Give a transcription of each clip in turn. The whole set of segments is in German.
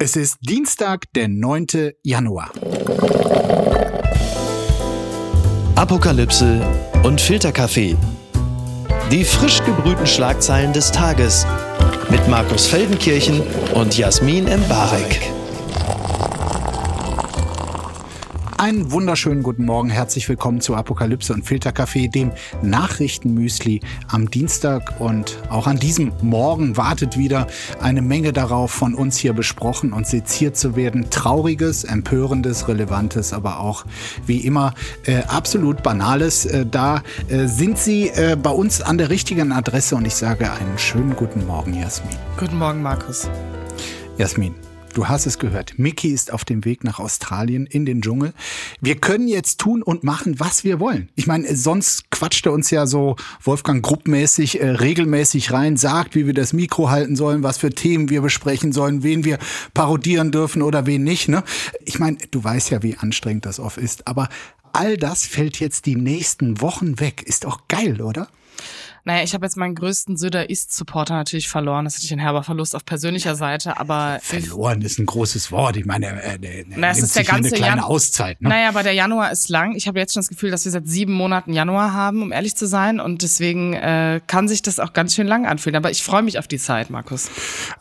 Es ist Dienstag, der 9. Januar. Apokalypse und Filterkaffee. Die frisch gebrühten Schlagzeilen des Tages mit Markus Feldenkirchen und Jasmin Embarek. Einen wunderschönen guten Morgen, herzlich willkommen zu Apokalypse und Filterkaffee, dem Nachrichtenmüsli am Dienstag. Und auch an diesem Morgen wartet wieder eine Menge darauf, von uns hier besprochen und seziert zu werden. Trauriges, empörendes, relevantes, aber auch wie immer äh, absolut banales. Äh, da äh, sind Sie äh, bei uns an der richtigen Adresse und ich sage einen schönen guten Morgen, Jasmin. Guten Morgen, Markus. Jasmin. Du hast es gehört. Mickey ist auf dem Weg nach Australien in den Dschungel. Wir können jetzt tun und machen, was wir wollen. Ich meine, sonst quatscht er uns ja so Wolfgang Gruppmäßig äh, regelmäßig rein, sagt, wie wir das Mikro halten sollen, was für Themen wir besprechen sollen, wen wir parodieren dürfen oder wen nicht. Ne? Ich meine, du weißt ja, wie anstrengend das oft ist. Aber all das fällt jetzt die nächsten Wochen weg. Ist auch geil, oder? Naja, ich habe jetzt meinen größten Söder East-Supporter natürlich verloren. Das ist natürlich ein herber Verlust auf persönlicher Seite, aber. Verloren ist ein großes Wort. Ich meine, äh, äh, naja, es ist der ganze eine kleine Jan Auszeit. Ne? Naja, aber der Januar ist lang. Ich habe jetzt schon das Gefühl, dass wir seit sieben Monaten Januar haben, um ehrlich zu sein. Und deswegen äh, kann sich das auch ganz schön lang anfühlen. Aber ich freue mich auf die Zeit, Markus.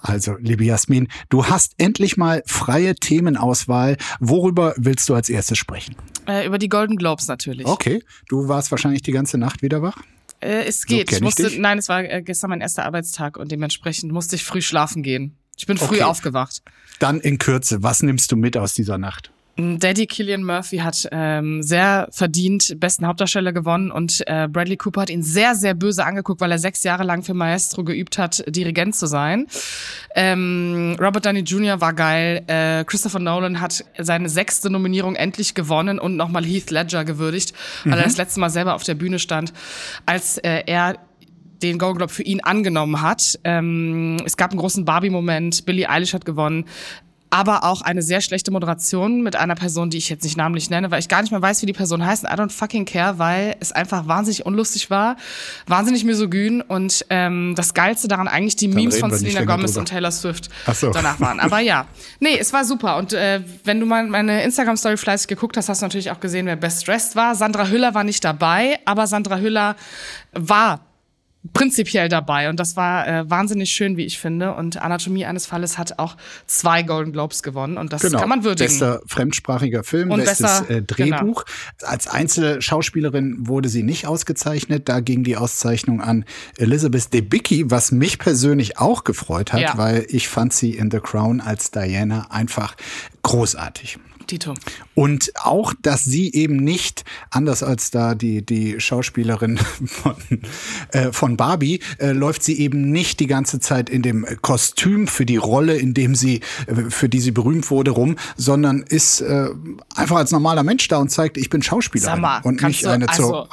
Also, liebe Jasmin, du hast endlich mal freie Themenauswahl. Worüber willst du als erstes sprechen? Äh, über die Golden Globes natürlich. Okay. Du warst wahrscheinlich die ganze Nacht wieder wach? Äh, es geht. So ich musste, ich nein, es war äh, gestern mein erster Arbeitstag und dementsprechend musste ich früh schlafen gehen. Ich bin früh okay. aufgewacht. Dann in Kürze, was nimmst du mit aus dieser Nacht? Daddy Killian Murphy hat ähm, sehr verdient besten Hauptdarsteller gewonnen und äh, Bradley Cooper hat ihn sehr, sehr böse angeguckt, weil er sechs Jahre lang für Maestro geübt hat, Dirigent zu sein. Ähm, Robert Downey Jr. war geil. Äh, Christopher Nolan hat seine sechste Nominierung endlich gewonnen und nochmal Heath Ledger gewürdigt, weil mhm. er das letzte Mal selber auf der Bühne stand, als äh, er den Golden Globe für ihn angenommen hat. Ähm, es gab einen großen Barbie-Moment. Billie Eilish hat gewonnen aber auch eine sehr schlechte Moderation mit einer Person, die ich jetzt nicht namentlich nenne, weil ich gar nicht mehr weiß, wie die Person heißt. I don't fucking care, weil es einfach wahnsinnig unlustig war, wahnsinnig misogyn und ähm, das Geilste daran eigentlich die Dann Memes von Selena Gomez drüber. und Taylor Swift so. danach waren. Aber ja, nee, es war super. Und äh, wenn du mal meine Instagram-Story fleißig geguckt hast, hast du natürlich auch gesehen, wer Best Dressed war. Sandra Hüller war nicht dabei, aber Sandra Hüller war prinzipiell dabei und das war äh, wahnsinnig schön, wie ich finde. Und Anatomie eines Falles hat auch zwei Golden Globes gewonnen und das genau. kann man würdigen. Bester fremdsprachiger Film, und bestes besser, äh, Drehbuch. Genau. Als einzelne Schauspielerin wurde sie nicht ausgezeichnet. Da ging die Auszeichnung an Elizabeth Debicki, was mich persönlich auch gefreut hat, ja. weil ich fand sie in The Crown als Diana einfach großartig. Tito. Und auch, dass sie eben nicht, anders als da die, die Schauspielerin von, äh, von Barbie, äh, läuft sie eben nicht die ganze Zeit in dem Kostüm für die Rolle, in dem sie, äh, für die sie berühmt wurde, rum, sondern ist äh, einfach als normaler Mensch da und zeigt, ich bin Schauspielerin mal, und nicht eine also,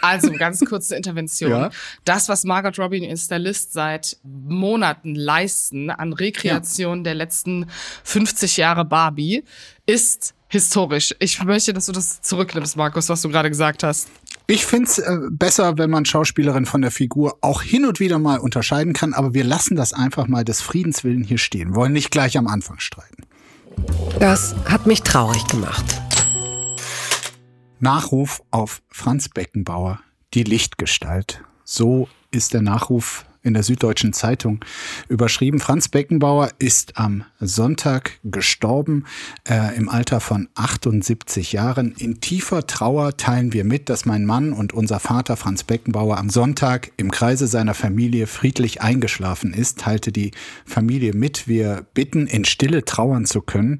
also, ganz kurze Intervention. Ja? Das, was Margot Robbie in Stylist seit Monaten leisten an Rekreation ja. der letzten 50 Jahre Barbie, ist historisch. Ich möchte, dass du das zurücknimmst, Markus, was du gerade gesagt hast. Ich find's äh, besser, wenn man Schauspielerin von der Figur auch hin und wieder mal unterscheiden kann, aber wir lassen das einfach mal des Friedens willen hier stehen, wollen nicht gleich am Anfang streiten. Das hat mich traurig gemacht. Nachruf auf Franz Beckenbauer, die Lichtgestalt. So ist der Nachruf in der Süddeutschen Zeitung überschrieben. Franz Beckenbauer ist am Sonntag gestorben äh, im Alter von 78 Jahren. In tiefer Trauer teilen wir mit, dass mein Mann und unser Vater Franz Beckenbauer am Sonntag im Kreise seiner Familie friedlich eingeschlafen ist, teilte die Familie mit. Wir bitten, in Stille trauern zu können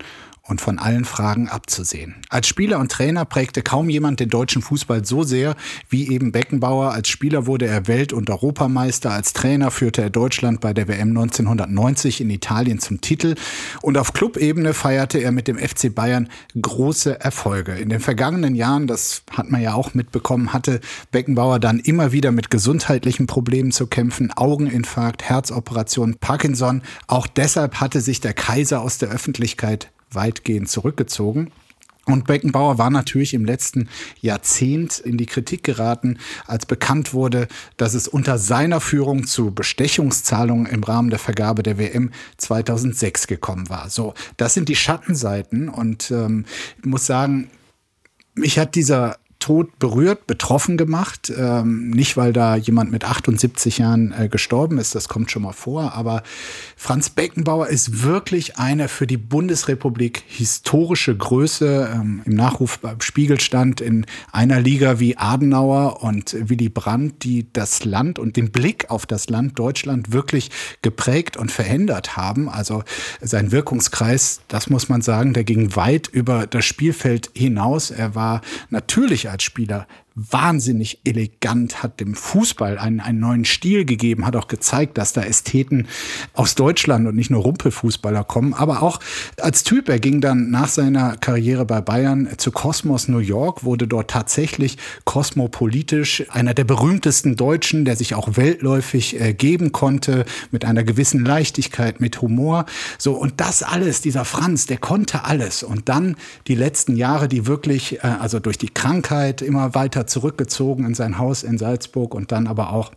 und von allen Fragen abzusehen. Als Spieler und Trainer prägte kaum jemand den deutschen Fußball so sehr wie eben Beckenbauer. Als Spieler wurde er Welt- und Europameister, als Trainer führte er Deutschland bei der WM 1990 in Italien zum Titel und auf Clubebene feierte er mit dem FC Bayern große Erfolge. In den vergangenen Jahren, das hat man ja auch mitbekommen, hatte Beckenbauer dann immer wieder mit gesundheitlichen Problemen zu kämpfen, Augeninfarkt, Herzoperation, Parkinson. Auch deshalb hatte sich der Kaiser aus der Öffentlichkeit weitgehend zurückgezogen. Und Beckenbauer war natürlich im letzten Jahrzehnt in die Kritik geraten, als bekannt wurde, dass es unter seiner Führung zu Bestechungszahlungen im Rahmen der Vergabe der WM 2006 gekommen war. So, das sind die Schattenseiten und ähm, ich muss sagen, mich hat dieser Tod berührt, betroffen gemacht. Ähm, nicht, weil da jemand mit 78 Jahren äh, gestorben ist, das kommt schon mal vor, aber Franz Beckenbauer ist wirklich eine für die Bundesrepublik historische Größe. Ähm, Im Nachruf beim Spiegel stand in einer Liga wie Adenauer und Willy Brandt, die das Land und den Blick auf das Land Deutschland wirklich geprägt und verändert haben. Also sein Wirkungskreis, das muss man sagen, der ging weit über das Spielfeld hinaus. Er war natürlich als Spieler wahnsinnig elegant, hat dem Fußball einen, einen neuen Stil gegeben, hat auch gezeigt, dass da Ästheten aus Deutschland und nicht nur Rumpelfußballer kommen, aber auch als Typ. Er ging dann nach seiner Karriere bei Bayern zu Cosmos New York, wurde dort tatsächlich kosmopolitisch einer der berühmtesten Deutschen, der sich auch weltläufig äh, geben konnte, mit einer gewissen Leichtigkeit, mit Humor. So, und das alles, dieser Franz, der konnte alles. Und dann die letzten Jahre, die wirklich, äh, also durch die Krankheit immer weiter zurückgezogen in sein Haus in Salzburg und dann aber auch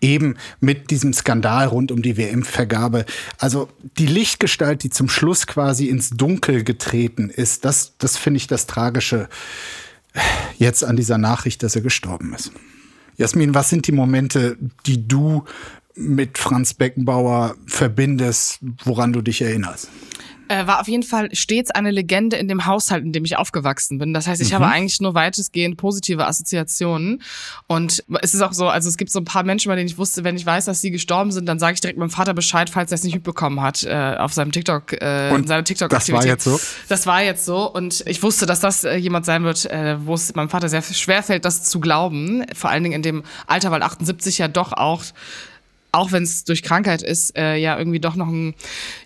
eben mit diesem Skandal rund um die WM-Vergabe. Also die Lichtgestalt, die zum Schluss quasi ins Dunkel getreten ist, das, das finde ich das Tragische jetzt an dieser Nachricht, dass er gestorben ist. Jasmin, was sind die Momente, die du mit Franz Beckenbauer verbindest, woran du dich erinnerst? Äh, war auf jeden Fall stets eine Legende in dem Haushalt, in dem ich aufgewachsen bin. Das heißt, ich mhm. habe eigentlich nur weitestgehend positive Assoziationen. Und es ist auch so, also es gibt so ein paar Menschen, bei denen ich wusste, wenn ich weiß, dass sie gestorben sind, dann sage ich direkt meinem Vater Bescheid, falls er es nicht mitbekommen hat, äh, auf seinem TikTok, äh, und seiner tiktok -Aktivität. Das war jetzt so? Das war jetzt so. Und ich wusste, dass das äh, jemand sein wird, äh, wo es meinem Vater sehr schwer fällt, das zu glauben. Vor allen Dingen in dem Alter, weil 78 ja doch auch auch wenn es durch Krankheit ist, äh, ja irgendwie doch noch ein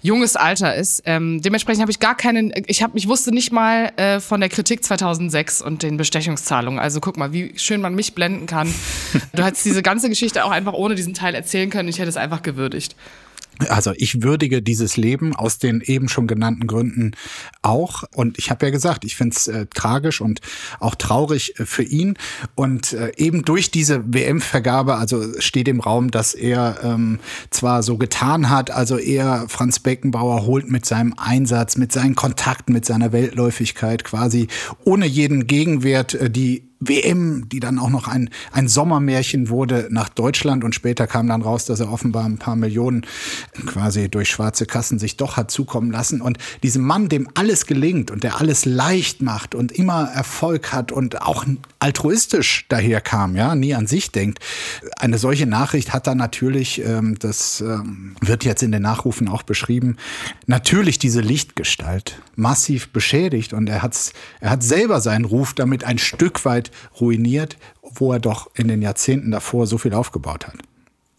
junges Alter ist. Ähm, dementsprechend habe ich gar keinen, ich habe, ich wusste nicht mal äh, von der Kritik 2006 und den Bestechungszahlungen. Also guck mal, wie schön man mich blenden kann. Du hättest diese ganze Geschichte auch einfach ohne diesen Teil erzählen können. Ich hätte es einfach gewürdigt. Also ich würdige dieses Leben aus den eben schon genannten Gründen auch. Und ich habe ja gesagt, ich finde es äh, tragisch und auch traurig äh, für ihn. Und äh, eben durch diese WM-Vergabe, also steht im Raum, dass er ähm, zwar so getan hat, also er, Franz Beckenbauer, holt mit seinem Einsatz, mit seinen Kontakten, mit seiner Weltläufigkeit quasi ohne jeden Gegenwert äh, die WM, die dann auch noch ein, ein Sommermärchen wurde nach Deutschland und später kam dann raus, dass er offenbar ein paar Millionen quasi durch schwarze Kassen sich doch hat zukommen lassen. Und diesem Mann, dem alles gelingt und der alles leicht macht und immer Erfolg hat und auch altruistisch daherkam, ja, nie an sich denkt. Eine solche Nachricht hat dann natürlich, ähm, das ähm, wird jetzt in den Nachrufen auch beschrieben, natürlich diese Lichtgestalt massiv beschädigt und er, hat's, er hat selber seinen Ruf damit ein Stück weit ruiniert, wo er doch in den Jahrzehnten davor so viel aufgebaut hat.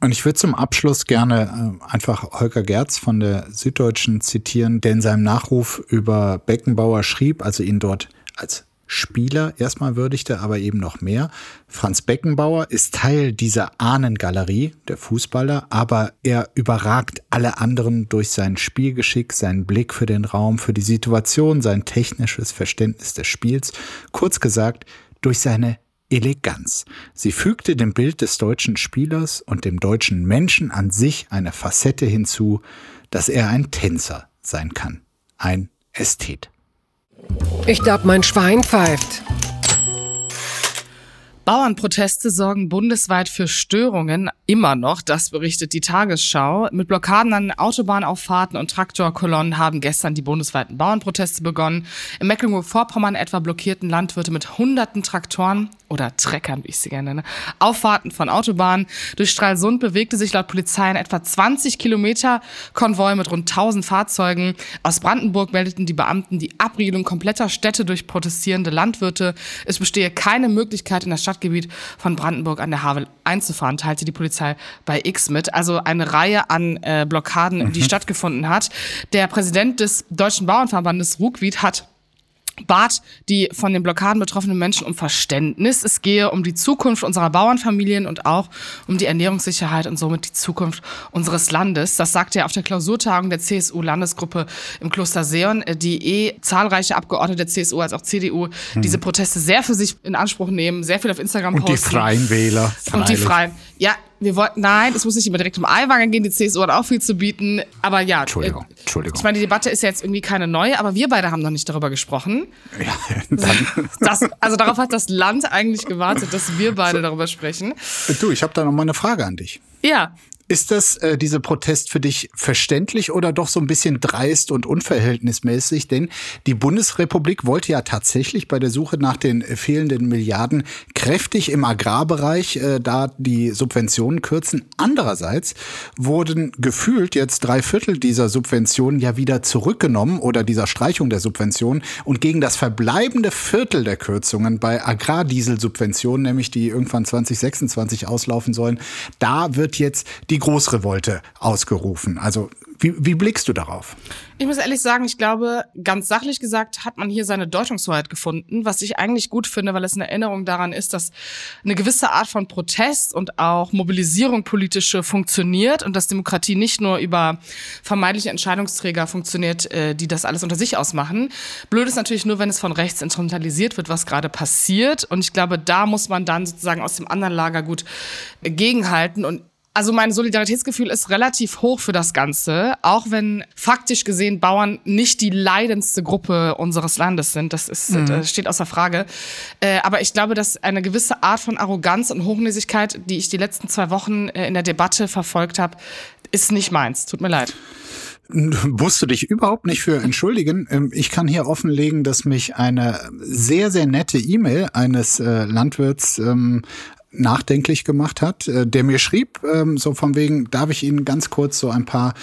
Und ich würde zum Abschluss gerne äh, einfach Holger Gerz von der Süddeutschen zitieren, der in seinem Nachruf über Beckenbauer schrieb, also ihn dort als Spieler erstmal würdigte, aber eben noch mehr. Franz Beckenbauer ist Teil dieser Ahnengalerie der Fußballer, aber er überragt alle anderen durch sein Spielgeschick, seinen Blick für den Raum, für die Situation, sein technisches Verständnis des Spiels. Kurz gesagt, durch seine Eleganz. Sie fügte dem Bild des deutschen Spielers und dem deutschen Menschen an sich eine Facette hinzu, dass er ein Tänzer sein kann, ein Ästhet. Ich glaube, mein Schwein pfeift. Bauernproteste sorgen bundesweit für Störungen, immer noch, das berichtet die Tagesschau. Mit Blockaden an Autobahnauffahrten und Traktorkolonnen haben gestern die bundesweiten Bauernproteste begonnen. In Mecklenburg-Vorpommern etwa blockierten Landwirte mit hunderten Traktoren oder Treckern, wie ich sie gerne nenne, Auffahrten von Autobahnen. Durch Stralsund bewegte sich laut Polizei ein etwa 20 Kilometer Konvoi mit rund 1000 Fahrzeugen. Aus Brandenburg meldeten die Beamten die Abriedung kompletter Städte durch protestierende Landwirte. Es bestehe keine Möglichkeit, in das Stadtgebiet von Brandenburg an der Havel einzufahren, teilte die Polizei bei X mit. Also eine Reihe an äh, Blockaden, mhm. die stattgefunden hat. Der Präsident des Deutschen Bauernverbandes Ruckwied hat bat die von den Blockaden betroffenen Menschen um Verständnis. Es gehe um die Zukunft unserer Bauernfamilien und auch um die Ernährungssicherheit und somit die Zukunft unseres Landes. Das sagte er auf der Klausurtagung der CSU-Landesgruppe im Kloster Seon, die eh zahlreiche Abgeordnete der CSU als auch CDU mhm. diese Proteste sehr für sich in Anspruch nehmen, sehr viel auf Instagram und posten. Und die Freien Wähler. Und die Freien. Ja, wir wollten, nein, es muss nicht immer direkt um Eiwanger gehen, die CSU hat auch viel zu bieten. Aber ja, Entschuldigung, äh, Entschuldigung. Ich meine, die Debatte ist ja jetzt irgendwie keine neue, aber wir beide haben noch nicht darüber gesprochen. Ja, dann. Das, also darauf hat das Land eigentlich gewartet, dass wir beide so. darüber sprechen. Du, ich habe da noch mal eine Frage an dich. Ja. Ist das, äh, diese Protest für dich verständlich oder doch so ein bisschen dreist und unverhältnismäßig? Denn die Bundesrepublik wollte ja tatsächlich bei der Suche nach den fehlenden Milliarden kräftig im Agrarbereich äh, da die Subventionen kürzen. Andererseits wurden gefühlt jetzt drei Viertel dieser Subventionen ja wieder zurückgenommen oder dieser Streichung der Subventionen und gegen das verbleibende Viertel der Kürzungen bei Agrardieselsubventionen, nämlich die irgendwann 2026 auslaufen sollen, da wird jetzt die Großrevolte ausgerufen. Also wie, wie blickst du darauf? Ich muss ehrlich sagen, ich glaube, ganz sachlich gesagt hat man hier seine Deutungshoheit gefunden, was ich eigentlich gut finde, weil es eine Erinnerung daran ist, dass eine gewisse Art von Protest und auch Mobilisierung politische funktioniert und dass Demokratie nicht nur über vermeintliche Entscheidungsträger funktioniert, äh, die das alles unter sich ausmachen. Blöd ist natürlich nur, wenn es von rechts instrumentalisiert wird, was gerade passiert. Und ich glaube, da muss man dann sozusagen aus dem anderen Lager gut gegenhalten. Und also mein Solidaritätsgefühl ist relativ hoch für das Ganze, auch wenn faktisch gesehen Bauern nicht die leidendste Gruppe unseres Landes sind. Das ist, mhm. das steht außer Frage. Äh, aber ich glaube, dass eine gewisse Art von Arroganz und Hochnäsigkeit, die ich die letzten zwei Wochen äh, in der Debatte verfolgt habe, ist nicht meins. Tut mir leid musst du dich überhaupt nicht für entschuldigen. Ähm, ich kann hier offenlegen, dass mich eine sehr, sehr nette E-Mail eines äh, Landwirts ähm, nachdenklich gemacht hat, äh, der mir schrieb, ähm, so von wegen, darf ich Ihnen ganz kurz so ein paar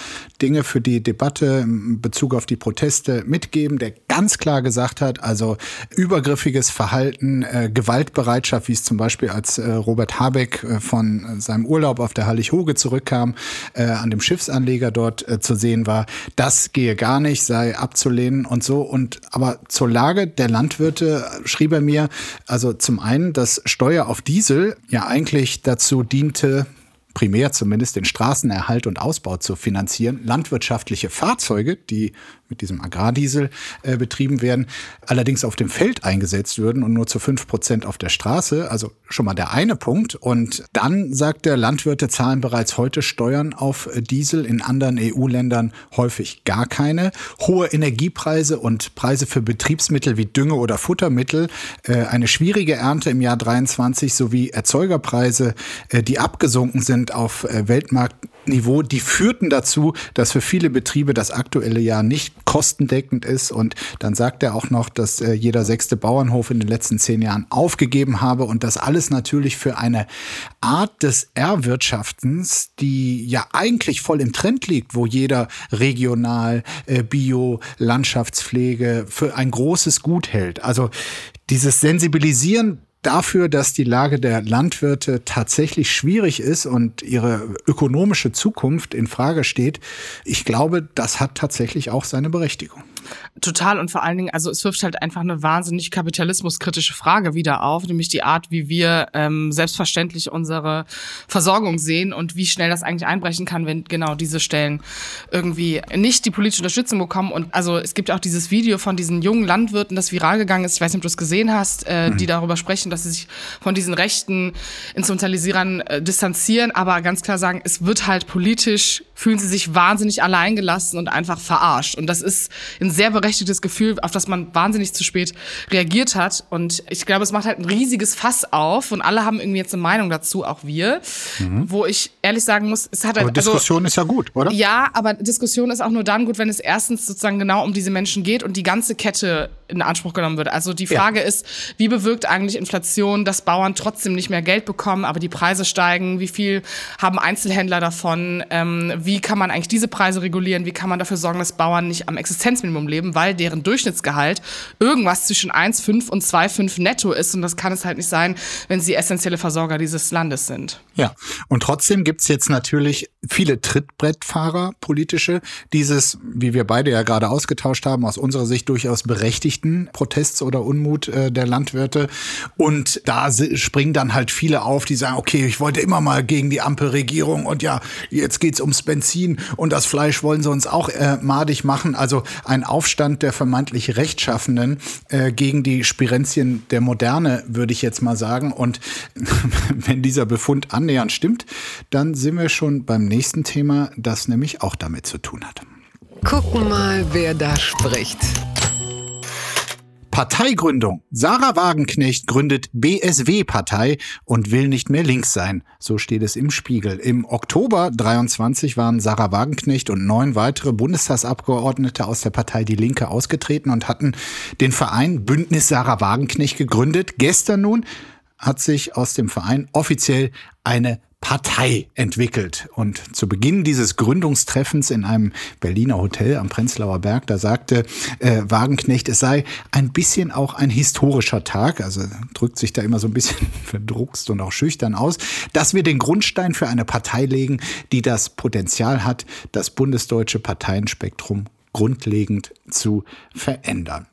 Dinge für die Debatte in Bezug auf die Proteste mitgeben, der ganz klar gesagt hat, also übergriffiges Verhalten, äh, Gewaltbereitschaft, wie es zum Beispiel als äh, Robert Habeck von seinem Urlaub auf der Hallig-Hoge zurückkam, an dem Schiffsanleger dort zu sehen war, das gehe gar nicht, sei abzulehnen und so. Und aber zur Lage der Landwirte schrieb er mir, also zum einen, dass Steuer auf Diesel ja eigentlich dazu diente, primär zumindest den Straßenerhalt und Ausbau zu finanzieren. Landwirtschaftliche Fahrzeuge, die mit diesem Agrardiesel äh, betrieben werden, allerdings auf dem Feld eingesetzt würden und nur zu fünf Prozent auf der Straße. Also schon mal der eine Punkt. Und dann sagt der Landwirte zahlen bereits heute Steuern auf äh, Diesel, in anderen EU-Ländern häufig gar keine. Hohe Energiepreise und Preise für Betriebsmittel wie Dünge oder Futtermittel, äh, eine schwierige Ernte im Jahr 23 sowie Erzeugerpreise, äh, die abgesunken sind auf äh, Weltmarkt Niveau, die führten dazu, dass für viele Betriebe das aktuelle Jahr nicht kostendeckend ist. Und dann sagt er auch noch, dass äh, jeder sechste Bauernhof in den letzten zehn Jahren aufgegeben habe und das alles natürlich für eine Art des Erwirtschaftens, die ja eigentlich voll im Trend liegt, wo jeder regional, äh, Bio, Landschaftspflege für ein großes Gut hält. Also dieses Sensibilisieren dafür, dass die Lage der Landwirte tatsächlich schwierig ist und ihre ökonomische Zukunft in Frage steht, ich glaube, das hat tatsächlich auch seine Berechtigung. Total und vor allen Dingen, also es wirft halt einfach eine wahnsinnig kapitalismuskritische Frage wieder auf, nämlich die Art, wie wir ähm, selbstverständlich unsere Versorgung sehen und wie schnell das eigentlich einbrechen kann, wenn genau diese Stellen irgendwie nicht die politische Unterstützung bekommen. Und also es gibt auch dieses Video von diesen jungen Landwirten, das viral gegangen ist, ich weiß nicht, ob du es gesehen hast, äh, mhm. die darüber sprechen, dass sie sich von diesen rechten Instrumentalisierern äh, distanzieren, aber ganz klar sagen, es wird halt politisch, fühlen sie sich wahnsinnig alleingelassen und einfach verarscht. Und das ist in sehr berechtigtes Gefühl, auf das man wahnsinnig zu spät reagiert hat. Und ich glaube, es macht halt ein riesiges Fass auf und alle haben irgendwie jetzt eine Meinung dazu, auch wir. Mhm. Wo ich ehrlich sagen muss, es hat halt. Aber also Diskussion also, ist ja gut, oder? Ja, aber Diskussion ist auch nur dann gut, wenn es erstens sozusagen genau um diese Menschen geht und die ganze Kette in Anspruch genommen wird. Also die Frage ja. ist, wie bewirkt eigentlich Inflation, dass Bauern trotzdem nicht mehr Geld bekommen, aber die Preise steigen? Wie viel haben Einzelhändler davon? Ähm, wie kann man eigentlich diese Preise regulieren? Wie kann man dafür sorgen, dass Bauern nicht am Existenzminimum leben, weil deren Durchschnittsgehalt irgendwas zwischen 1,5 und 2,5 netto ist. Und das kann es halt nicht sein, wenn sie essentielle Versorger dieses Landes sind. Ja, und trotzdem gibt's jetzt natürlich viele Trittbrettfahrer, politische, dieses, wie wir beide ja gerade ausgetauscht haben, aus unserer Sicht durchaus berechtigt berechtigten Protests oder Unmut äh, der Landwirte. Und da springen dann halt viele auf, die sagen, okay, ich wollte immer mal gegen die Ampelregierung und ja, jetzt geht's ums Benzin und das Fleisch wollen sie uns auch äh, madig machen. Also ein Aufstand der vermeintlich Rechtschaffenden äh, gegen die Spirenzien der Moderne, würde ich jetzt mal sagen. Und wenn dieser Befund annähernd stimmt, dann sind wir schon beim nächsten Thema, das nämlich auch damit zu tun hat. Gucken mal, wer da spricht. Parteigründung. Sarah Wagenknecht gründet BSW-Partei und will nicht mehr links sein. So steht es im Spiegel. Im Oktober 23 waren Sarah Wagenknecht und neun weitere Bundestagsabgeordnete aus der Partei Die Linke ausgetreten und hatten den Verein Bündnis Sarah Wagenknecht gegründet. Gestern nun hat sich aus dem Verein offiziell eine Partei entwickelt. Und zu Beginn dieses Gründungstreffens in einem Berliner Hotel am Prenzlauer Berg, da sagte äh, Wagenknecht, es sei ein bisschen auch ein historischer Tag, also drückt sich da immer so ein bisschen verdruckst und auch schüchtern aus, dass wir den Grundstein für eine Partei legen, die das Potenzial hat, das bundesdeutsche Parteienspektrum grundlegend zu verändern.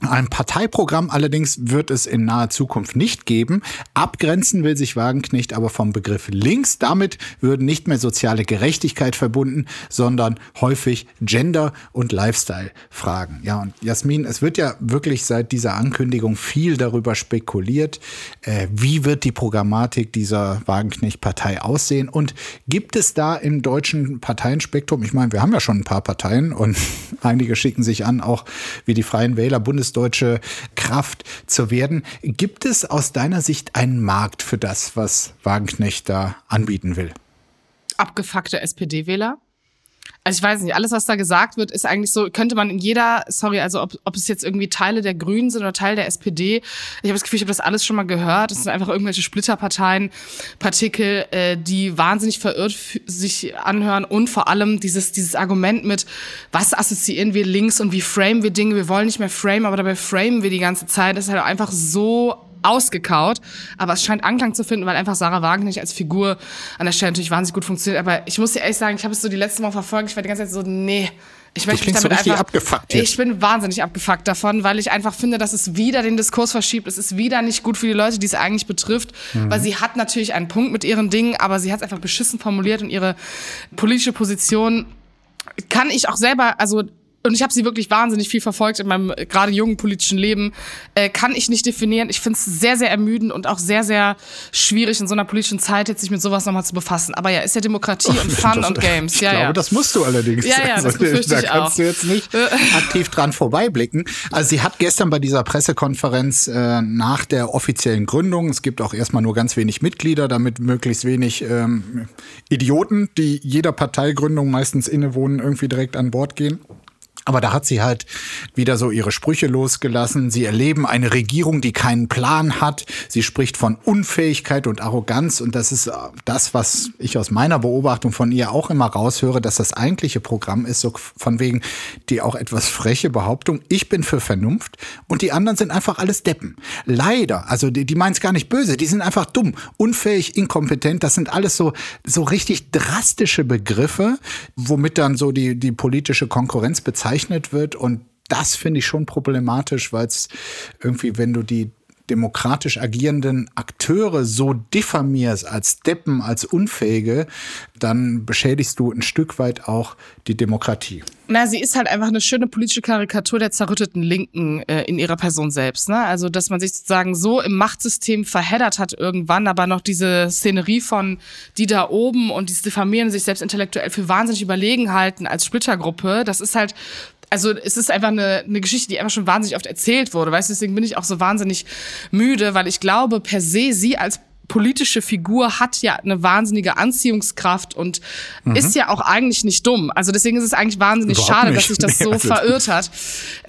Ein Parteiprogramm allerdings wird es in naher Zukunft nicht geben. Abgrenzen will sich Wagenknecht aber vom Begriff links. Damit würden nicht mehr soziale Gerechtigkeit verbunden, sondern häufig Gender- und Lifestyle-Fragen. Ja, und Jasmin, es wird ja wirklich seit dieser Ankündigung viel darüber spekuliert, äh, wie wird die Programmatik dieser Wagenknecht-Partei aussehen und gibt es da im deutschen Parteienspektrum, ich meine, wir haben ja schon ein paar Parteien und einige schicken sich an, auch wie die Freien Wähler Bundes bundesdeutsche Kraft zu werden. Gibt es aus deiner Sicht einen Markt für das, was Wagenknecht da anbieten will? Abgefuckte SPD-Wähler? Also ich weiß nicht, alles, was da gesagt wird, ist eigentlich so, könnte man in jeder, sorry, also ob, ob es jetzt irgendwie Teile der Grünen sind oder Teil der SPD, ich habe das Gefühl, ich habe das alles schon mal gehört. Das sind einfach irgendwelche Splitterparteien, Partikel, äh, die wahnsinnig verirrt sich anhören und vor allem dieses, dieses Argument mit, was assoziieren wir links und wie frame wir Dinge, wir wollen nicht mehr frame, aber dabei framen wir die ganze Zeit, das ist halt einfach so ausgekaut. Aber es scheint Anklang zu finden, weil einfach Sarah Wagenknecht als Figur an der Stelle natürlich wahnsinnig gut funktioniert. Aber ich muss dir ehrlich sagen, ich habe es so die letzten Wochen verfolgt. Ich war die ganze Zeit so, nee. Ich möchte mich damit so einfach. Abgefuckt jetzt. Ich bin wahnsinnig abgefuckt davon, weil ich einfach finde, dass es wieder den Diskurs verschiebt. Es ist wieder nicht gut für die Leute, die es eigentlich betrifft, mhm. weil sie hat natürlich einen Punkt mit ihren Dingen, aber sie hat es einfach beschissen formuliert und ihre politische Position kann ich auch selber, also und ich habe sie wirklich wahnsinnig viel verfolgt in meinem äh, gerade jungen politischen Leben, äh, kann ich nicht definieren. Ich finde es sehr, sehr ermüdend und auch sehr, sehr schwierig in so einer politischen Zeit jetzt sich mit sowas nochmal zu befassen. Aber ja, ist ja Demokratie und Fun das, und Games. Ich ja, glaube, ja. das musst du allerdings. Ja, ja, das also, da ich kannst auch. du jetzt nicht aktiv dran vorbeiblicken. Also sie hat gestern bei dieser Pressekonferenz äh, nach der offiziellen Gründung, es gibt auch erstmal nur ganz wenig Mitglieder, damit möglichst wenig ähm, Idioten, die jeder Parteigründung meistens innewohnen, irgendwie direkt an Bord gehen. Aber da hat sie halt wieder so ihre Sprüche losgelassen. Sie erleben eine Regierung, die keinen Plan hat. Sie spricht von Unfähigkeit und Arroganz. Und das ist äh, das, was ich aus meiner Beobachtung von ihr auch immer raushöre, dass das eigentliche Programm ist, so von wegen die auch etwas freche Behauptung. Ich bin für Vernunft und die anderen sind einfach alles Deppen. Leider. Also die, die meinen es gar nicht böse. Die sind einfach dumm, unfähig, inkompetent. Das sind alles so, so richtig drastische Begriffe, womit dann so die, die politische Konkurrenz bezeichnet gezeichnet wird. Und das finde ich schon problematisch, weil es irgendwie, wenn du die demokratisch agierenden Akteure so diffamierst als Deppen, als Unfähige, dann beschädigst du ein Stück weit auch die Demokratie. Na, sie ist halt einfach eine schöne politische Karikatur der zerrütteten Linken äh, in ihrer Person selbst. Ne? Also, dass man sich sozusagen so im Machtsystem verheddert hat irgendwann, aber noch diese Szenerie von die da oben und diese diffamieren sich selbst intellektuell für wahnsinnig überlegen halten als Splittergruppe, das ist halt also es ist einfach eine, eine Geschichte, die einfach schon wahnsinnig oft erzählt wurde. Weißt du, deswegen bin ich auch so wahnsinnig müde, weil ich glaube, per se sie als politische Figur hat ja eine wahnsinnige Anziehungskraft und mhm. ist ja auch eigentlich nicht dumm. Also deswegen ist es eigentlich wahnsinnig Überhaupt schade, nicht. dass sich das so also verirrt hat,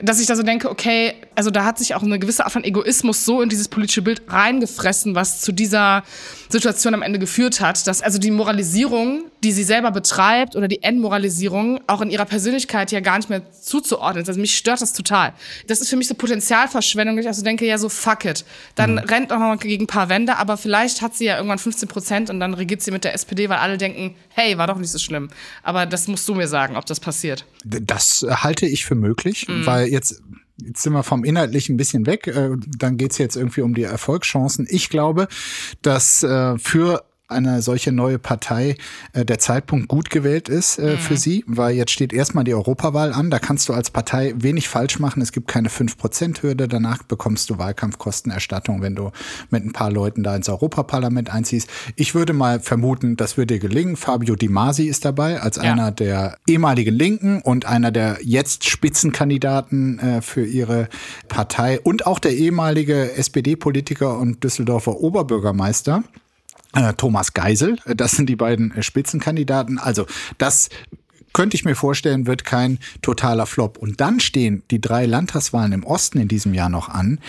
dass ich da so denke, okay, also da hat sich auch eine gewisse Art von Egoismus so in dieses politische Bild reingefressen, was zu dieser Situation am Ende geführt hat, dass also die Moralisierung, die sie selber betreibt oder die Endmoralisierung auch in ihrer Persönlichkeit ja gar nicht mehr zuzuordnen ist. Also mich stört das total. Das ist für mich so Potenzialverschwendung, ich also denke, ja so fuck it. Dann mhm. rennt auch noch mal gegen ein paar Wände, aber vielleicht hat sie ja irgendwann 15 Prozent und dann regiert sie mit der SPD, weil alle denken, hey, war doch nicht so schlimm. Aber das musst du mir sagen, ob das passiert. Das halte ich für möglich, mhm. weil jetzt jetzt sind wir vom Inhaltlichen ein bisschen weg. Äh, dann geht's jetzt irgendwie um die Erfolgschancen. Ich glaube, dass äh, für eine solche neue Partei äh, der Zeitpunkt gut gewählt ist äh, mhm. für sie, weil jetzt steht erstmal die Europawahl an. Da kannst du als Partei wenig falsch machen. Es gibt keine 5%-Hürde. Danach bekommst du Wahlkampfkostenerstattung, wenn du mit ein paar Leuten da ins Europaparlament einziehst. Ich würde mal vermuten, das würde dir gelingen. Fabio Di Masi ist dabei als ja. einer der ehemaligen Linken und einer der jetzt Spitzenkandidaten äh, für ihre Partei und auch der ehemalige SPD-Politiker und Düsseldorfer Oberbürgermeister. Äh, Thomas Geisel. Das sind die beiden äh, Spitzenkandidaten. Also das könnte ich mir vorstellen, wird kein totaler Flop. Und dann stehen die drei Landtagswahlen im Osten in diesem Jahr noch an,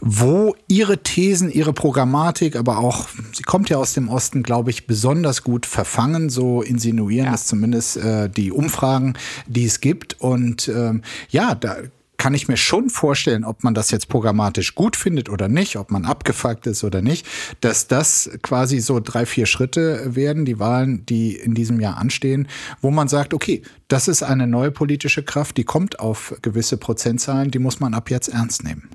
wo ihre Thesen, ihre Programmatik, aber auch, sie kommt ja aus dem Osten, glaube ich, besonders gut verfangen. So insinuieren ja. das zumindest äh, die Umfragen, die es gibt. Und ähm, ja, da kann ich mir schon vorstellen, ob man das jetzt programmatisch gut findet oder nicht, ob man abgefuckt ist oder nicht, dass das quasi so drei, vier Schritte werden, die Wahlen, die in diesem Jahr anstehen, wo man sagt, okay, das ist eine neue politische Kraft, die kommt auf gewisse Prozentzahlen, die muss man ab jetzt ernst nehmen.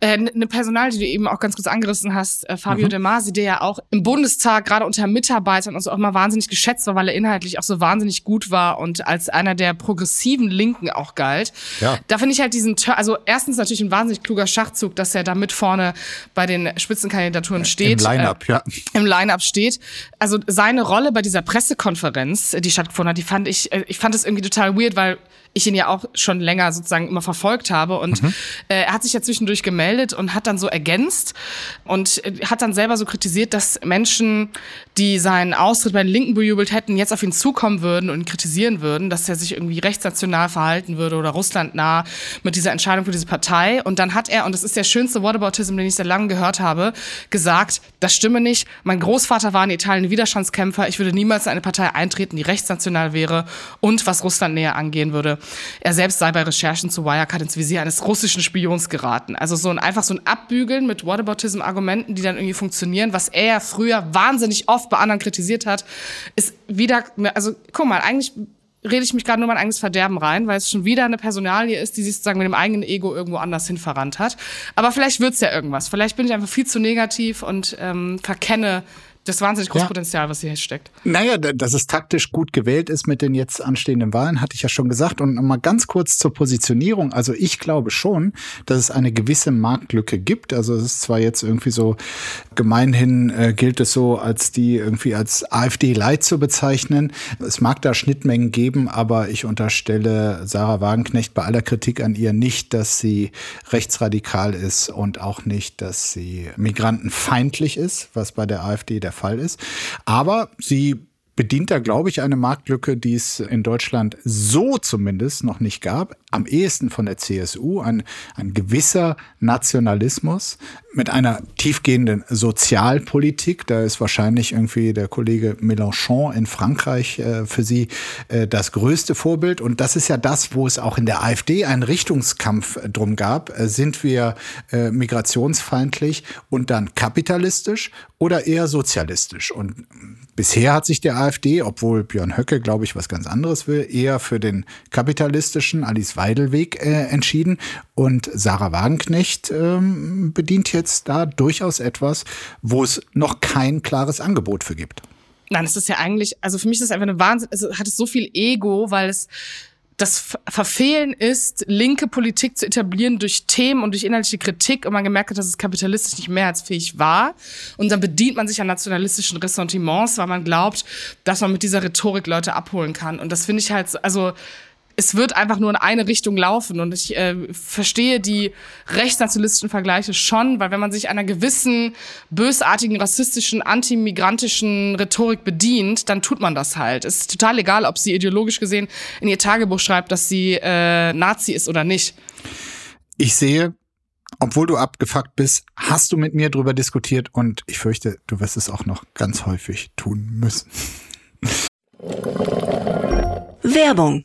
Äh, eine Personal, die du eben auch ganz kurz angerissen hast, äh, Fabio mhm. De Masi, der ja auch im Bundestag gerade unter Mitarbeitern und so auch mal wahnsinnig geschätzt war, weil er inhaltlich auch so wahnsinnig gut war und als einer der progressiven Linken auch galt. Ja. Da finde ich halt diesen, also erstens natürlich ein wahnsinnig kluger Schachzug, dass er da mit vorne bei den Spitzenkandidaturen steht. Im Line-Up, äh, ja. Im Line-Up steht. Also seine Rolle bei dieser Pressekonferenz, die stattgefunden hat, die fand ich, äh, ich fand es irgendwie irgendwie total weird, weil ich ihn ja auch schon länger sozusagen immer verfolgt habe. Und mhm. äh, er hat sich ja zwischendurch gemeldet und hat dann so ergänzt und äh, hat dann selber so kritisiert, dass Menschen, die seinen Austritt bei den Linken bejubelt hätten, jetzt auf ihn zukommen würden und ihn kritisieren würden, dass er sich irgendwie rechtsnational verhalten würde oder russlandnah mit dieser Entscheidung für diese Partei. Und dann hat er, und das ist der schönste Whataboutism, den ich seit langem gehört habe, gesagt, das stimme nicht. Mein Großvater war in Italien Widerstandskämpfer. Ich würde niemals in eine Partei eintreten, die rechtsnational wäre und was Russland näher angehen würde. Er selbst sei bei Recherchen zu Wirecard ins Visier eines russischen Spions geraten. Also so ein, einfach so ein Abbügeln mit Whataboutism-Argumenten, die dann irgendwie funktionieren, was er früher wahnsinnig oft bei anderen kritisiert hat, ist wieder, also guck mal, eigentlich rede ich mich gerade nur mein eigenes Verderben rein, weil es schon wieder eine Personalie ist, die sich sozusagen mit dem eigenen Ego irgendwo anders hin verrannt hat. Aber vielleicht wird's ja irgendwas. Vielleicht bin ich einfach viel zu negativ und ähm, verkenne das ist wahnsinnig großes ja. Potenzial, was hier steckt. Naja, dass es taktisch gut gewählt ist mit den jetzt anstehenden Wahlen, hatte ich ja schon gesagt. Und mal ganz kurz zur Positionierung. Also ich glaube schon, dass es eine gewisse Marktlücke gibt. Also es ist zwar jetzt irgendwie so, gemeinhin äh, gilt es so, als die irgendwie als AfD-Light zu bezeichnen. Es mag da Schnittmengen geben, aber ich unterstelle Sarah Wagenknecht bei aller Kritik an ihr nicht, dass sie rechtsradikal ist und auch nicht, dass sie migrantenfeindlich ist, was bei der AfD der Fall ist. Aber sie bedient da, glaube ich, eine Marktlücke, die es in Deutschland so zumindest noch nicht gab. Am ehesten von der CSU, ein, ein gewisser Nationalismus mit einer tiefgehenden Sozialpolitik. Da ist wahrscheinlich irgendwie der Kollege Mélenchon in Frankreich äh, für sie äh, das größte Vorbild. Und das ist ja das, wo es auch in der AfD einen Richtungskampf drum gab. Äh, sind wir äh, migrationsfeindlich und dann kapitalistisch oder eher sozialistisch? Und bisher hat sich der AfD, obwohl Björn Höcke, glaube ich, was ganz anderes will, eher für den kapitalistischen Alice Weidel-Weg äh, entschieden. Und Sarah Wagenknecht ähm, bedient jetzt da durchaus etwas, wo es noch kein klares Angebot für gibt. Nein, es ist ja eigentlich, also für mich ist es einfach eine Wahnsinn, es hat es so viel Ego, weil es das Verfehlen ist, linke Politik zu etablieren durch Themen und durch inhaltliche Kritik und man gemerkt hat, dass es kapitalistisch nicht mehrheitsfähig war. Und dann bedient man sich an nationalistischen Ressentiments, weil man glaubt, dass man mit dieser Rhetorik Leute abholen kann. Und das finde ich halt, also es wird einfach nur in eine Richtung laufen. Und ich äh, verstehe die rechtsnationalistischen Vergleiche schon, weil wenn man sich einer gewissen bösartigen, rassistischen, antimigrantischen Rhetorik bedient, dann tut man das halt. Es ist total egal, ob sie ideologisch gesehen in ihr Tagebuch schreibt, dass sie äh, Nazi ist oder nicht. Ich sehe, obwohl du abgefuckt bist, hast du mit mir drüber diskutiert und ich fürchte, du wirst es auch noch ganz häufig tun müssen. Werbung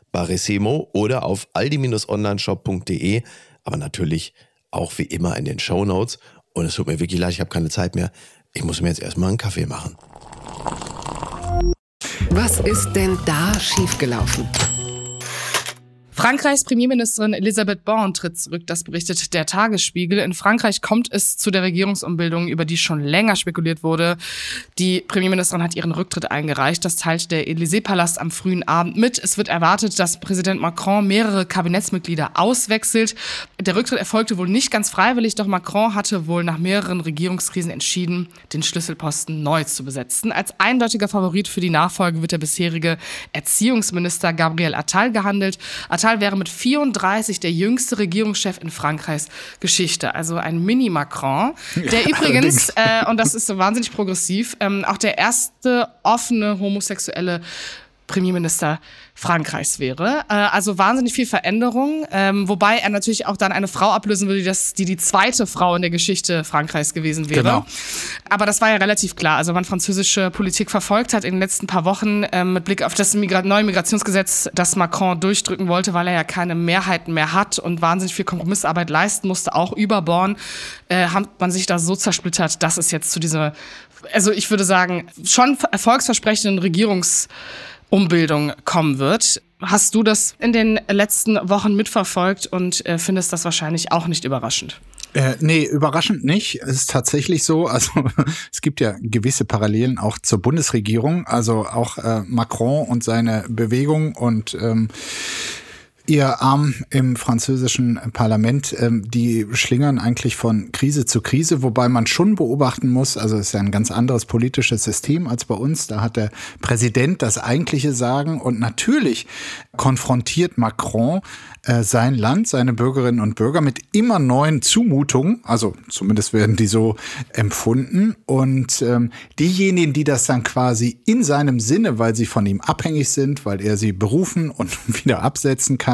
Barissimo oder auf aldi-onlineshop.de, aber natürlich auch wie immer in den Show Notes. Und es tut mir wirklich leid, ich habe keine Zeit mehr. Ich muss mir jetzt erstmal einen Kaffee machen. Was ist denn da schiefgelaufen? Frankreichs Premierministerin Elisabeth Born tritt zurück, das berichtet der Tagesspiegel. In Frankreich kommt es zu der Regierungsumbildung, über die schon länger spekuliert wurde. Die Premierministerin hat ihren Rücktritt eingereicht. Das teilt der Élysée-Palast am frühen Abend mit. Es wird erwartet, dass Präsident Macron mehrere Kabinettsmitglieder auswechselt. Der Rücktritt erfolgte wohl nicht ganz freiwillig, doch Macron hatte wohl nach mehreren Regierungskrisen entschieden, den Schlüsselposten neu zu besetzen. Als eindeutiger Favorit für die Nachfolge wird der bisherige Erziehungsminister Gabriel Attal gehandelt. Attal Attal wäre mit 34 der jüngste Regierungschef in Frankreichs Geschichte. Also ein Mini-Macron, der ja, übrigens, äh, und das ist so wahnsinnig progressiv, ähm, auch der erste offene homosexuelle Premierminister Frankreichs wäre. Äh, also wahnsinnig viel Veränderung, ähm, wobei er natürlich auch dann eine Frau ablösen würde, die, das, die die zweite Frau in der Geschichte Frankreichs gewesen wäre. Genau. Aber das war ja relativ klar. Also man französische Politik verfolgt hat in den letzten paar Wochen ähm, mit Blick auf das Migra neue Migrationsgesetz, das Macron durchdrücken wollte, weil er ja keine Mehrheiten mehr hat und wahnsinnig viel Kompromissarbeit leisten musste, auch über Born, äh, hat man sich da so zersplittert, dass es jetzt zu dieser, also ich würde sagen, schon erfolgsversprechenden Regierungs Umbildung kommen wird. Hast du das in den letzten Wochen mitverfolgt und äh, findest das wahrscheinlich auch nicht überraschend? Äh, nee, überraschend nicht. Es ist tatsächlich so, also es gibt ja gewisse Parallelen auch zur Bundesregierung, also auch äh, Macron und seine Bewegung und ähm, Ihr Arm im französischen Parlament, ähm, die schlingern eigentlich von Krise zu Krise, wobei man schon beobachten muss, also es ist ja ein ganz anderes politisches System als bei uns. Da hat der Präsident das eigentliche Sagen und natürlich konfrontiert Macron äh, sein Land, seine Bürgerinnen und Bürger mit immer neuen Zumutungen, also zumindest werden die so empfunden. Und ähm, diejenigen, die das dann quasi in seinem Sinne, weil sie von ihm abhängig sind, weil er sie berufen und wieder absetzen kann,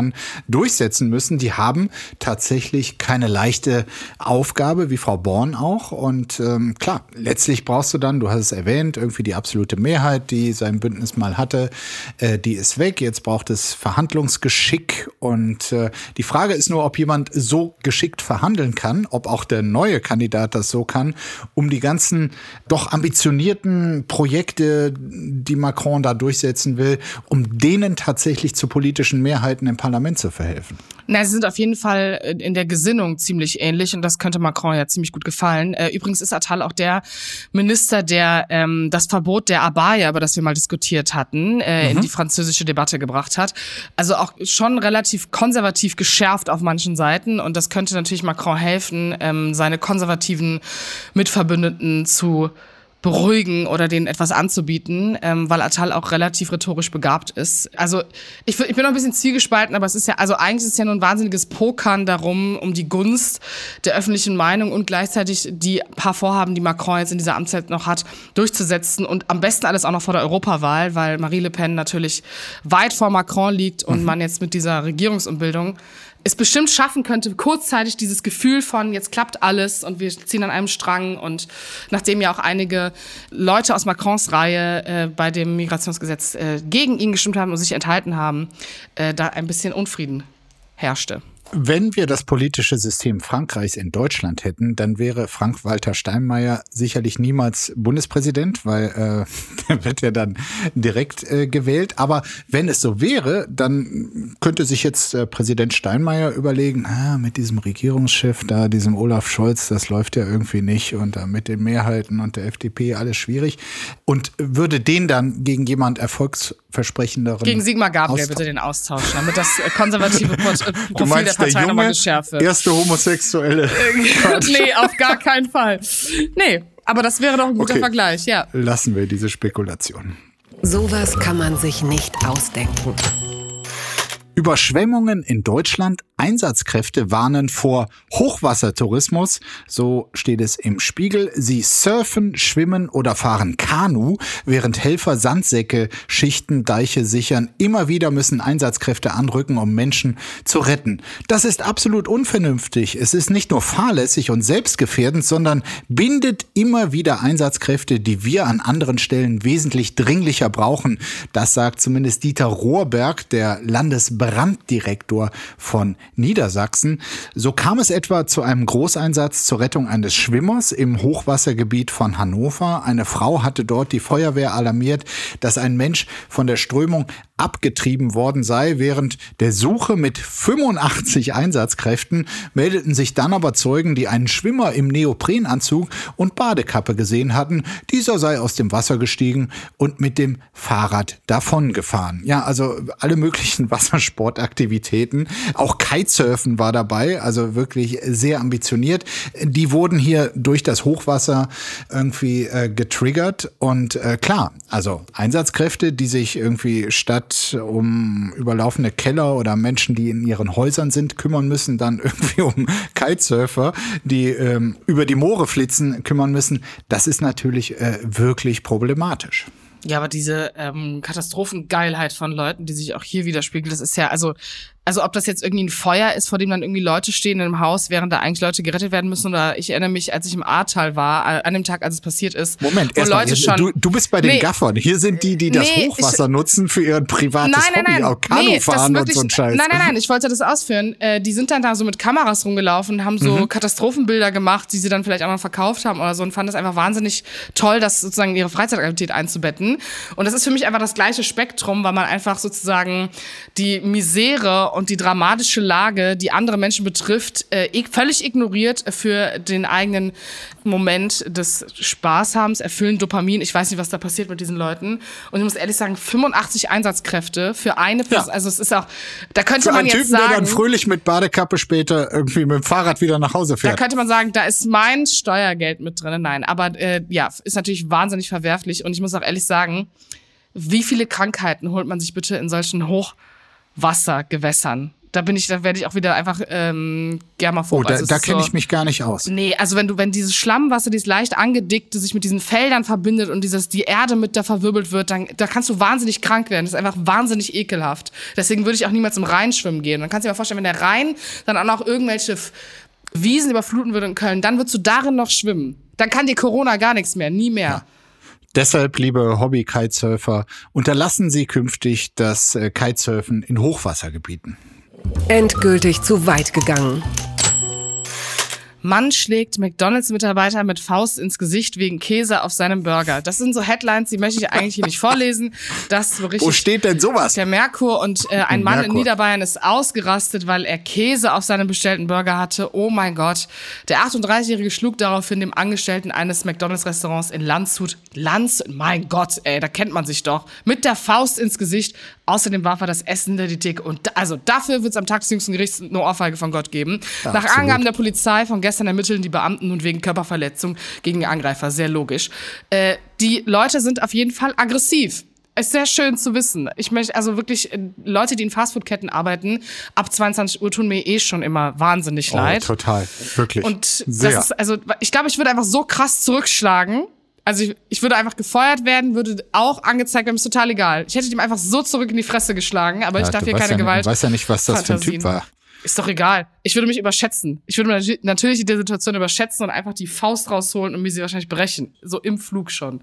durchsetzen müssen, die haben tatsächlich keine leichte Aufgabe, wie Frau Born auch. Und ähm, klar, letztlich brauchst du dann, du hast es erwähnt, irgendwie die absolute Mehrheit, die sein Bündnis mal hatte, äh, die ist weg. Jetzt braucht es Verhandlungsgeschick und und äh, die Frage ist nur, ob jemand so geschickt verhandeln kann, ob auch der neue Kandidat das so kann, um die ganzen doch ambitionierten Projekte, die Macron da durchsetzen will, um denen tatsächlich zu politischen Mehrheiten im Parlament zu verhelfen. Na, sie sind auf jeden Fall äh, in der Gesinnung ziemlich ähnlich und das könnte Macron ja ziemlich gut gefallen. Äh, übrigens ist Attal auch der Minister, der ähm, das Verbot der Abaya, über das wir mal diskutiert hatten, äh, mhm. in die französische Debatte gebracht hat. Also auch schon relativ konservativ geschärft auf manchen Seiten und das könnte natürlich Macron helfen, ähm, seine konservativen Mitverbündeten zu beruhigen oder denen etwas anzubieten, ähm, weil Atal auch relativ rhetorisch begabt ist. Also ich, ich bin noch ein bisschen zielgespalten, aber es ist ja, also eigentlich ist es ja nur ein wahnsinniges Pokern darum, um die Gunst der öffentlichen Meinung und gleichzeitig die paar Vorhaben, die Macron jetzt in dieser Amtszeit noch hat, durchzusetzen und am besten alles auch noch vor der Europawahl, weil Marie Le Pen natürlich weit vor Macron liegt und mhm. man jetzt mit dieser Regierungsumbildung es bestimmt schaffen könnte, kurzzeitig dieses Gefühl von jetzt klappt alles und wir ziehen an einem Strang und nachdem ja auch einige Leute aus Macrons Reihe äh, bei dem Migrationsgesetz äh, gegen ihn gestimmt haben und sich enthalten haben, äh, da ein bisschen Unfrieden herrschte. Wenn wir das politische System Frankreichs in Deutschland hätten, dann wäre Frank-Walter Steinmeier sicherlich niemals Bundespräsident, weil äh, der wird ja dann direkt äh, gewählt. Aber wenn es so wäre, dann könnte sich jetzt äh, Präsident Steinmeier überlegen, ah, mit diesem Regierungschef da, diesem Olaf Scholz, das läuft ja irgendwie nicht und da mit den Mehrheiten und der FDP alles schwierig und würde den dann gegen jemand erfolgsversprechenderen Gegen Sigmar Gabriel bitte den austauschen, damit das konservative Profil nochmal geschärft wird. Erste Homosexuelle. nee, auf gar keinen Fall. Nee, aber das wäre doch ein guter Okay. Vergleich, ja. Lassen wir diese Spekulation. Sowas kann man sich nicht ausdenken. Überschwemmungen in Deutschland. Einsatzkräfte warnen vor Hochwassertourismus. So steht es im Spiegel. Sie surfen, schwimmen oder fahren Kanu, während Helfer Sandsäcke schichten, Deiche sichern. Immer wieder müssen Einsatzkräfte anrücken, um Menschen zu retten. Das ist absolut unvernünftig. Es ist nicht nur fahrlässig und selbstgefährdend, sondern bindet immer wieder Einsatzkräfte, die wir an anderen Stellen wesentlich dringlicher brauchen. Das sagt zumindest Dieter Rohrberg, der Landesbranddirektor von Niedersachsen. So kam es etwa zu einem Großeinsatz zur Rettung eines Schwimmers im Hochwassergebiet von Hannover. Eine Frau hatte dort die Feuerwehr alarmiert, dass ein Mensch von der Strömung abgetrieben worden sei. Während der Suche mit 85 Einsatzkräften meldeten sich dann aber Zeugen, die einen Schwimmer im Neoprenanzug und Badekappe gesehen hatten. Dieser sei aus dem Wasser gestiegen und mit dem Fahrrad davongefahren. Ja, also alle möglichen Wassersportaktivitäten. Auch Kitesurfen war dabei, also wirklich sehr ambitioniert. Die wurden hier durch das Hochwasser irgendwie äh, getriggert. Und äh, klar, also Einsatzkräfte, die sich irgendwie statt um überlaufene Keller oder Menschen, die in ihren Häusern sind, kümmern müssen, dann irgendwie um Kitesurfer, die ähm, über die Moore flitzen, kümmern müssen. Das ist natürlich äh, wirklich problematisch. Ja, aber diese ähm, Katastrophengeilheit von Leuten, die sich auch hier widerspiegelt, das ist ja, also, also ob das jetzt irgendwie ein Feuer ist, vor dem dann irgendwie Leute stehen in einem Haus, während da eigentlich Leute gerettet werden müssen, oder ich erinnere mich, als ich im Ahrtal war, äh, an dem Tag, als es passiert ist, Moment, wo erst mal, Leute schon. du, du bist bei den Nee. Gaffern. Hier sind die, die das Nee, Hochwasser ich- nutzen für ihr privates Nein, nein, Hobby, nein. auch Kanu nee, fahren und wirklich, so ein Scheiß. Nein, nein, nein, ich wollte das ausführen. Äh, die sind dann da so mit Kameras rumgelaufen, haben so Mhm. Katastrophenbilder gemacht, die sie dann vielleicht auch noch verkauft haben oder so und fanden das einfach wahnsinnig toll, das sozusagen in ihre Freizeitaktivität einzubetten. Und das ist für mich einfach das gleiche Spektrum, weil man einfach sozusagen die Misere und die dramatische Lage, die andere Menschen betrifft, äh, ig- völlig ignoriert für den eigenen Moment des Spaßhabens, erfüllen Dopamin. Ich weiß nicht, was da passiert mit diesen Leuten. Und ich muss ehrlich sagen, 85 Einsatzkräfte für eine Person. Ja. Also es ist auch, da könnte Für man einen jetzt Typen, der sagen, dann fröhlich mit Badekappe später irgendwie mit dem Fahrrad wieder nach Hause da fährt. könnte man sagen, da ist mein Steuergeld mit drin. Nein, aber äh, ja, ist natürlich wahnsinnig verwerflich. Und ich muss auch ehrlich sagen, wie viele Krankheiten holt man sich bitte in solchen Hochwassergewässern? Da bin ich, da werde ich auch wieder einfach ähm, germaphob. oh, da, Also da kenne so- ich mich gar nicht aus. Nee, also wenn du, wenn dieses Schlammwasser, dieses leicht angedickte, sich mit diesen Feldern verbindet und dieses, die Erde mit da verwirbelt wird, dann, da kannst du wahnsinnig krank werden. Das ist einfach wahnsinnig ekelhaft. Deswegen würde ich auch niemals im Rhein schwimmen gehen. Dann kannst du dir mal vorstellen, wenn der Rhein dann auch noch irgendwelche Wiesen überfluten würde in Köln, dann würdest du darin noch schwimmen. Dann kann dir Corona gar nichts mehr, nie mehr. Deshalb, liebe Hobby-Kitesurfer, unterlassen Sie künftig das äh, Kitesurfen in Hochwassergebieten. Endgültig zu weit gegangen. Mann schlägt McDonalds-Mitarbeiter mit Faust ins Gesicht wegen Käse auf seinem Burger. Das sind so Headlines, die möchte ich eigentlich hier nicht vorlesen. Das so richtig Wo steht denn sowas? Der Merkur und äh, ein Mann in Merkur. Niederbayern ist ausgerastet, weil er Käse auf seinem bestellten Burger hatte. Oh mein Gott. Der 38-Jährige schlug daraufhin dem Angestellten eines McDonalds-Restaurants in Landshut. Landshut, mein Gott, ey, da kennt man sich doch. Mit der Faust ins Gesicht. Außerdem warf er das Essen die Theke. Und also dafür wird es am Tag des jüngsten Gerichts eine Ohrfeige von Gott geben. Nach absolut. Angaben der Polizei von gestern ermitteln die Beamten nun wegen Körperverletzung gegen den Angreifer. Sehr logisch. Äh, die Leute sind auf jeden Fall aggressiv. Ist sehr schön zu wissen. Ich möchte also wirklich äh, Leute, die in Fastfood-Ketten arbeiten, ab 22 Uhr tun mir eh schon immer wahnsinnig leid. Oh, total, wirklich. Und Sehr. das ist, also, ich glaube, ich würde einfach so krass zurückschlagen. Also ich, ich würde einfach gefeuert werden, würde auch angezeigt werden, ist total egal. Ich hätte ihm einfach so zurück in die Fresse geschlagen, aber ich Ja, darf du hier keine ja, Gewalt. Du weißt ja nicht, was das für ein Fantasien. Typ war. Ist doch egal. Ich würde mich überschätzen. Ich würde mich natürlich in der Situation überschätzen und einfach die Faust rausholen und mir sie wahrscheinlich brechen. So im Flug schon.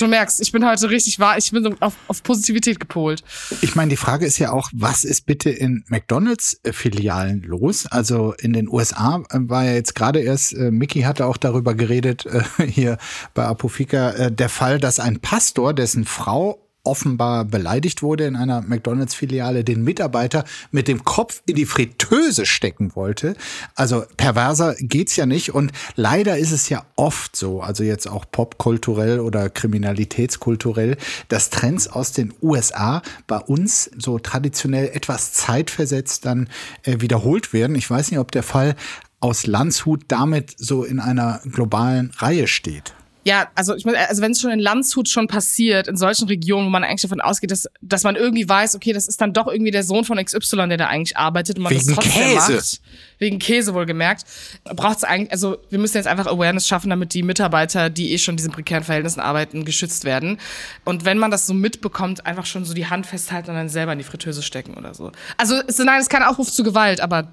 Du merkst, ich bin heute richtig wahr, ich bin so auf, auf Positivität gepolt. Ich meine, die Frage ist ja auch, was ist bitte in McDonalds-Filialen los? Also in den USA äh, war ja jetzt gerade erst, äh, Mickey hatte auch darüber geredet, äh, hier bei Apofika, äh, der Fall, dass ein Pastor, dessen Frau offenbar beleidigt wurde in einer McDonalds-Filiale, den Mitarbeiter mit dem Kopf in die Fritteuse stecken wollte. Also perverser geht's ja nicht. Und leider ist es ja oft so, also jetzt auch popkulturell oder kriminalitätskulturell, dass Trends aus den USA bei uns so traditionell etwas zeitversetzt dann äh, wiederholt werden. Ich weiß nicht, ob der Fall aus Landshut damit so in einer globalen Reihe steht. Ja, also ich meine, also wenn es schon in Landshut schon passiert, in solchen Regionen, wo man eigentlich davon ausgeht, dass, dass man irgendwie weiß, okay, das ist dann doch irgendwie der Sohn von XY, der da eigentlich arbeitet und man Wegen das trotzdem Käse. macht. Wegen Käse wohlgemerkt. Braucht es eigentlich, also wir müssen jetzt einfach Awareness schaffen, damit die Mitarbeiter, die eh schon in diesen prekären Verhältnissen arbeiten, geschützt werden. Und wenn man das so mitbekommt, einfach schon so die Hand festhalten und dann selber in die Fritteuse stecken oder so. Also es, nein, es ist kein Aufruf zu Gewalt, aber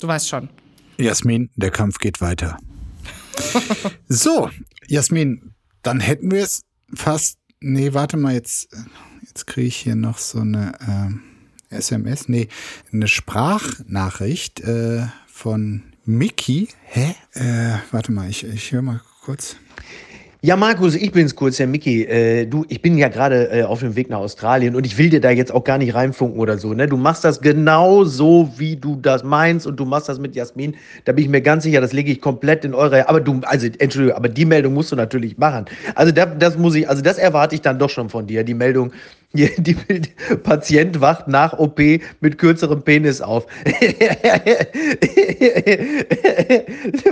du weißt schon. Jasmin, der Kampf geht weiter. So, Jasmin, dann hätten wir es fast. Nee, warte mal, jetzt, jetzt kriege ich hier noch so eine äh, SMS. Nee, eine Sprachnachricht äh, von Mickey. Hä? Äh, warte mal, ich, ich höre mal kurz. Ja, Markus, ich bin's kurz, der Mickey. Äh, du, ich bin ja gerade äh, auf dem Weg nach Australien und ich will dir da jetzt auch gar nicht reinfunken oder so. Ne? Du machst das genau so, wie du das meinst und du machst das mit Jasmin. Da bin ich mir ganz sicher, das lege ich komplett in eure. Aber du, also Entschuldigung, aber die Meldung musst du natürlich machen. Also das, das muss ich, also das erwarte ich dann doch schon von dir. Die Meldung, die, Patient wacht nach OP mit kürzerem Penis auf.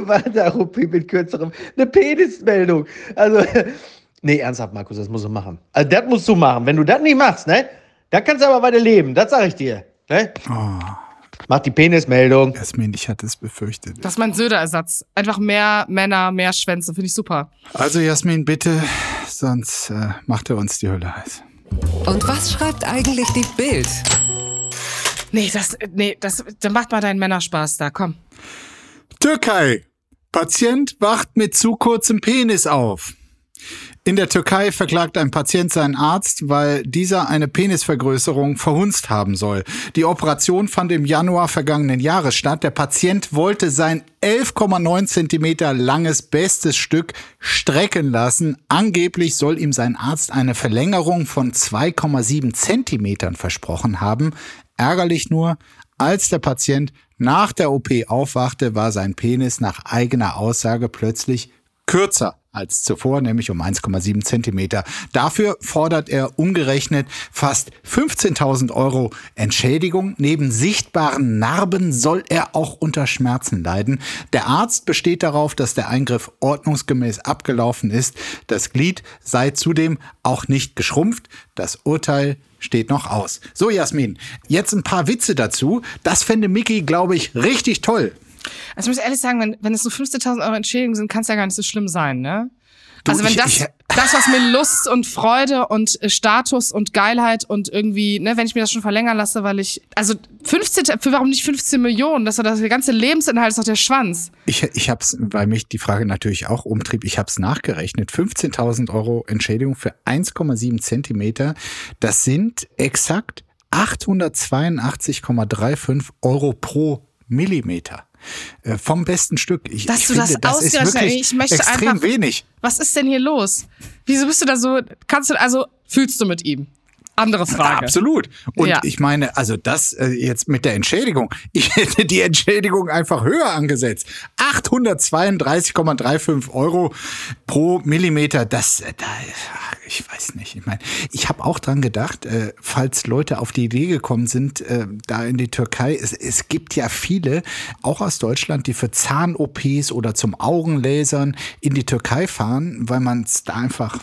War nach OP mit kürzerem, eine Penismeldung. Also, nee, ernsthaft, Markus, das musst du machen. Also, das musst du machen. Wenn du das nicht machst, ne, dann kannst du aber weiter leben. Das sag ich dir. Ne? Mach die Penismeldung. Jasmin, ich hatte es befürchtet. Das ist mein Söder-Ersatz. Einfach mehr Männer, mehr Schwänze, finde ich super. Also Jasmin, bitte, sonst äh, macht er uns die Hölle heiß. Und was schreibt eigentlich die Bild? Nee, das, nee, das, dann macht mal deinen Männerspaß da, komm. Türkei. Patient wacht mit zu kurzem Penis auf. In der Türkei verklagt ein Patient seinen Arzt, weil dieser eine Penisvergrößerung verhunzt haben soll. Die Operation fand im Januar vergangenen Jahres statt. Der Patient wollte sein 11,9 Zentimeter langes bestes Stück strecken lassen. Angeblich soll ihm sein Arzt eine Verlängerung von 2,7 Zentimetern versprochen haben. Ärgerlich nur, als der Patient nach der OP aufwachte, war sein Penis nach eigener Aussage plötzlich kürzer als zuvor, nämlich um 1,7 Zentimeter. Dafür fordert er umgerechnet fast 15.000 Euro Entschädigung. Neben sichtbaren Narben soll er auch unter Schmerzen leiden. Der Arzt besteht darauf, dass der Eingriff ordnungsgemäß abgelaufen ist. Das Glied sei zudem auch nicht geschrumpft. Das Urteil steht noch aus. So, Jasmin, jetzt ein paar Witze dazu. Das fände Mickey, glaube ich, richtig toll. Also ich muss ehrlich sagen, wenn, wenn es so 15.000 Euro Entschädigung sind, kann es ja gar nicht so schlimm sein, ne? Du, also wenn ich- das, ich- das, was mir Lust und Freude und äh, Status und Geilheit und irgendwie, ne, wenn ich mir das schon verlängern lasse, weil ich, also 15, für warum nicht 15 Millionen? Das ist das der ganze Lebensinhalt ist doch der Schwanz. Ich, ich habe es, weil mich die Frage natürlich auch umtrieb, ich habe es nachgerechnet. 15.000 Euro Entschädigung für 1,7 Zentimeter, das sind exakt 882,35 Euro pro Millimeter. Äh, vom besten Stück. Ich, Dass ich du das finde, das ist ausgerechnet- wirklich ich möchte extrem einfach- wenig. Was ist denn hier los? Wieso bist du da so, kannst du, also fühlst du mit ihm? Andere Frage. Absolut. Und Ja. ich meine, also das äh, jetzt mit der Entschädigung. Ich hätte die Entschädigung einfach höher angesetzt. 832,35 Euro pro Millimeter. Das, äh, da, ich weiß nicht. Ich meine, ich habe auch dran gedacht, äh, falls Leute auf die Idee gekommen sind, äh, da in die Türkei. Es, es gibt ja viele, auch aus Deutschland, die für Zahn-OPs oder zum Augenlasern in die Türkei fahren, weil man es da einfach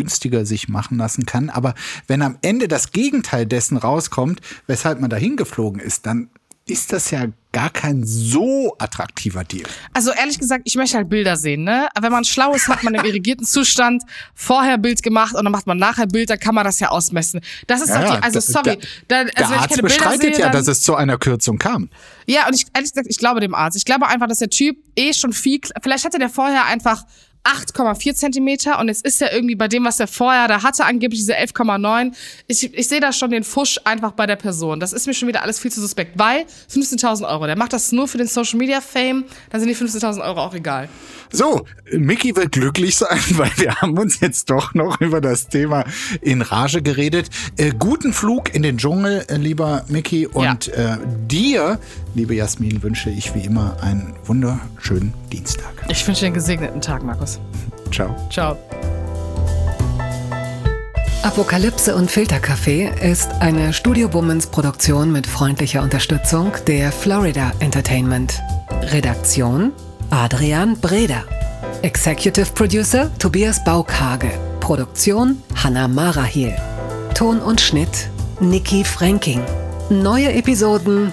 günstiger sich machen lassen kann. Aber wenn am Ende das Gegenteil dessen rauskommt, weshalb man dahin geflogen ist, dann ist das ja gar kein so attraktiver Deal. Also ehrlich gesagt, ich möchte halt Bilder sehen, ne? Wenn man schlau ist, hat man im irrigierten Zustand vorher Bild gemacht und dann macht man nachher Bild, dann kann man das ja ausmessen. Das ist Ja, doch die, also da- sorry, da- da, also Der Arzt bestreitet sehe, ja, dann, dass es zu einer Kürzung kam. Ja, und ich ehrlich gesagt, ich glaube dem Arzt. Ich glaube einfach, dass der Typ eh schon viel, vielleicht hatte der vorher einfach 8,4 Zentimeter und jetzt ist er irgendwie bei dem, was er vorher da hatte, angeblich diese 11,9. Ich, ich sehe da schon den Fusch einfach bei der Person. Das ist mir schon wieder alles viel zu suspekt, weil 15.000 Euro, der macht das nur für den Social Media Fame, dann sind die 15.000 Euro auch egal. So, Mickey wird glücklich sein, weil wir haben uns jetzt doch noch über das Thema in Rage geredet. Äh, guten Flug in den Dschungel, äh, lieber Mickey. Und äh, dir, liebe Jasmin, wünsche ich wie immer einen wunderschönen Dienstag. Ich wünsche dir einen gesegneten Tag, Markus. Ciao. Ciao. Apokalypse und Filterkaffee ist eine Studio Womans Produktion mit freundlicher Unterstützung der Florida Entertainment. Redaktion Adrian Breder. Executive Producer Tobias Baukage. Produktion Hanna Marahiel. Ton und Schnitt Niki Franking. Neue Episoden